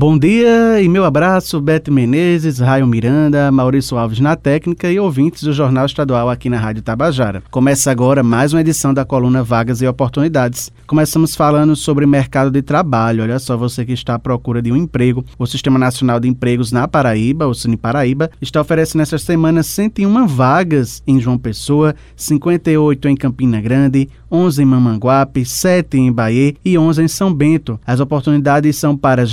Bom dia e meu abraço, Beto Menezes, Raio Miranda, Maurício Alves na técnica e ouvintes do Jornal Estadual aqui na Rádio Tabajara. Começa agora mais uma edição da coluna Vagas e Oportunidades. Começamos falando sobre mercado de trabalho. Olha só, você que está à procura de um emprego. O Sistema Nacional de Empregos na Paraíba, o Cine Paraíba, está oferecendo esta semana 101 vagas em João Pessoa, 58 em Campina Grande, 11 em Mamanguape, 7 em Bahia e 11 em São Bento. As oportunidades são para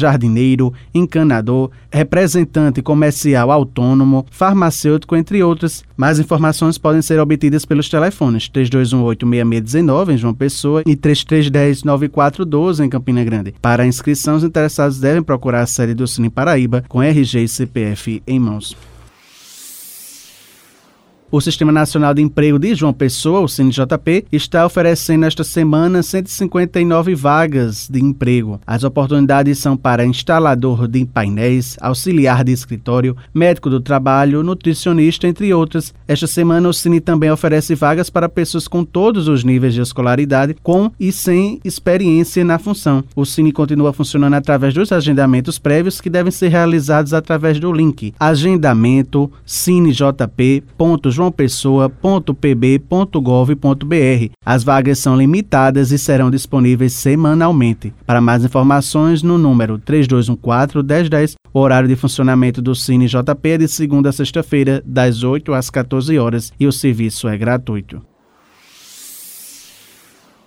jardineiro, encanador, representante comercial autônomo, farmacêutico, entre outras. Mais informações podem ser obtidas pelos telefones 3218-6619 em João Pessoa e 3310-9412 em Campina Grande. Para inscrição, os interessados devem procurar a sede do Cine Paraíba com RG e CPF em mãos. O Sistema Nacional de Emprego de João Pessoa, o CNJP, está oferecendo esta semana 159 vagas de emprego. As oportunidades são para instalador de painéis, auxiliar de escritório, médico do trabalho, nutricionista, entre outras. Esta semana, o Cine também oferece vagas para pessoas com todos os níveis de escolaridade, com e sem experiência na função. O Cine continua funcionando através dos agendamentos prévios que devem ser realizados através do link agendamento cinejp.com joaopessoa.pb.gov.br. As vagas são limitadas e serão disponíveis semanalmente. Para mais informações, no número 3214-1010, o horário de funcionamento do Cine JP é de segunda a sexta-feira, das 8 às 14 horas, e o serviço é gratuito.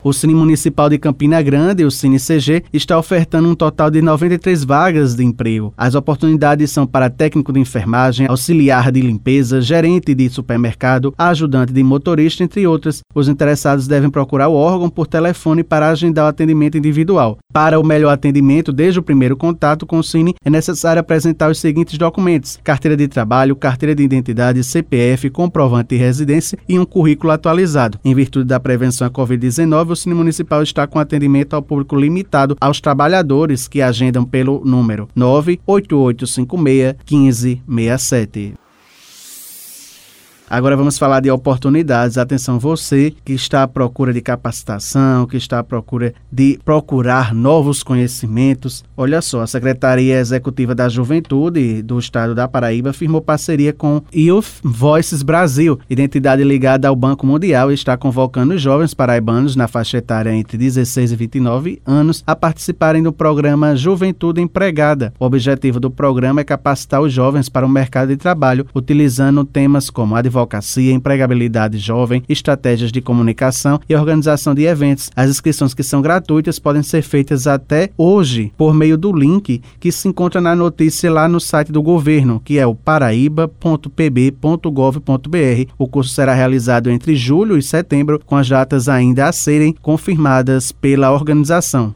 O Cine Municipal de Campina Grande, o Cine CG, está ofertando um total de 93 vagas de emprego. As oportunidades são para técnico de enfermagem, auxiliar de limpeza, gerente de supermercado, ajudante de motorista, entre outras. Os interessados devem procurar o órgão por telefone para agendar o atendimento individual. Para o melhor atendimento, desde o primeiro contato com o Cine, é necessário apresentar os seguintes documentos: carteira de trabalho, carteira de identidade, CPF, comprovante de residência e um currículo atualizado. Em virtude da prevenção à Covid-19, o Cine Municipal está com atendimento ao público limitado aos trabalhadores que agendam pelo número 98856 1567. Agora vamos falar de oportunidades. Atenção, você que está à procura de capacitação, que está à procura de procurar novos conhecimentos. Olha só, a Secretaria Executiva da Juventude do Estado da Paraíba firmou parceria com Youth Voices Brasil, identidade ligada ao Banco Mundial, e está convocando jovens paraibanos na faixa etária entre 16 e 29 anos a participarem do programa Juventude Empregada. O objetivo do programa é capacitar os jovens para o mercado de trabalho, utilizando temas como advocacia advocacia, empregabilidade jovem, estratégias de comunicação e organização de eventos. As inscrições que são gratuitas podem ser feitas até hoje por meio do link que se encontra na notícia lá no site do governo, que é o paraíba.pb.gov.br. O curso será realizado entre julho e setembro, com as datas ainda a serem confirmadas pela organização.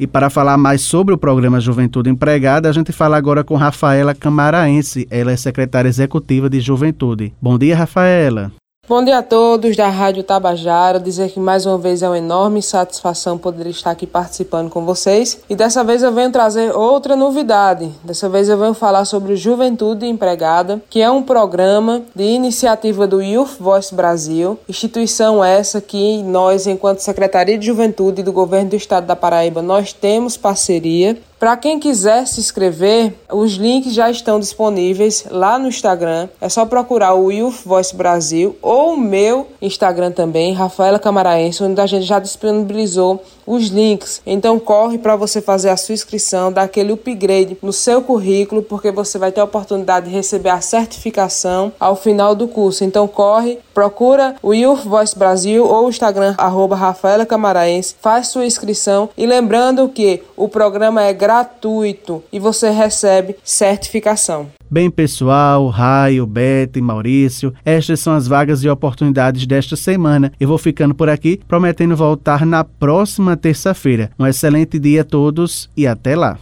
E para falar mais sobre o programa Juventude Empregada, a gente fala agora com Rafaela Camaraense. Ela é secretária executiva de Juventude. Bom dia, Rafaela. Bom dia a todos da Rádio Tabajara. Dizer que mais uma vez é uma enorme satisfação poder estar aqui participando com vocês. E dessa vez eu venho trazer outra novidade. Dessa vez eu venho falar sobre Juventude Empregada, que é um programa de iniciativa do Youth Voice Brasil, instituição essa que nós, enquanto Secretaria de Juventude do Governo do Estado da Paraíba, nós temos parceria para quem quiser se inscrever, os links já estão disponíveis lá no Instagram. É só procurar o Youth Voice Brasil ou o meu Instagram também, Rafaela Camaraense, onde a gente já disponibilizou os links. Então corre para você fazer a sua inscrição, dar aquele upgrade no seu currículo, porque você vai ter a oportunidade de receber a certificação ao final do curso. Então corre, procura o Youth Voice Brasil ou o Instagram arroba Rafaela Camaraense, faz sua inscrição e lembrando que o programa é gratuito e você recebe certificação. Bem, pessoal, Raio, Beto e Maurício, estas são as vagas e oportunidades desta semana. Eu vou ficando por aqui, prometendo voltar na próxima terça-feira. Um excelente dia a todos e até lá.